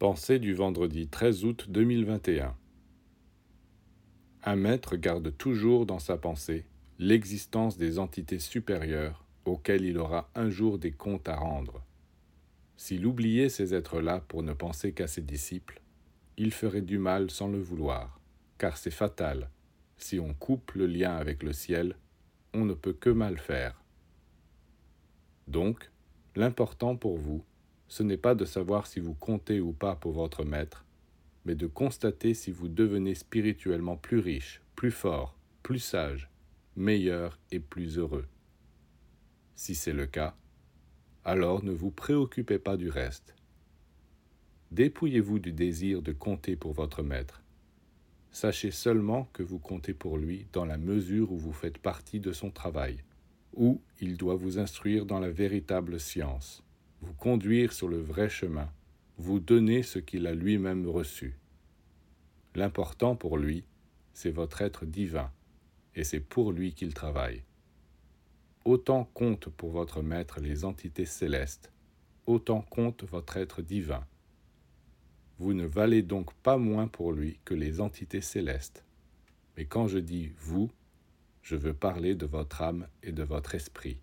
Pensée du vendredi 13 août 2021 Un maître garde toujours dans sa pensée l'existence des entités supérieures auxquelles il aura un jour des comptes à rendre. S'il oubliait ces êtres-là pour ne penser qu'à ses disciples, il ferait du mal sans le vouloir, car c'est fatal. Si on coupe le lien avec le ciel, on ne peut que mal faire. Donc, l'important pour vous, ce n'est pas de savoir si vous comptez ou pas pour votre maître, mais de constater si vous devenez spirituellement plus riche, plus fort, plus sage, meilleur et plus heureux. Si c'est le cas, alors ne vous préoccupez pas du reste. Dépouillez-vous du désir de compter pour votre maître. Sachez seulement que vous comptez pour lui dans la mesure où vous faites partie de son travail, où il doit vous instruire dans la véritable science vous conduire sur le vrai chemin, vous donner ce qu'il a lui-même reçu. L'important pour lui, c'est votre être divin, et c'est pour lui qu'il travaille. Autant compte pour votre maître les entités célestes, autant compte votre être divin. Vous ne valez donc pas moins pour lui que les entités célestes. Mais quand je dis vous, je veux parler de votre âme et de votre esprit.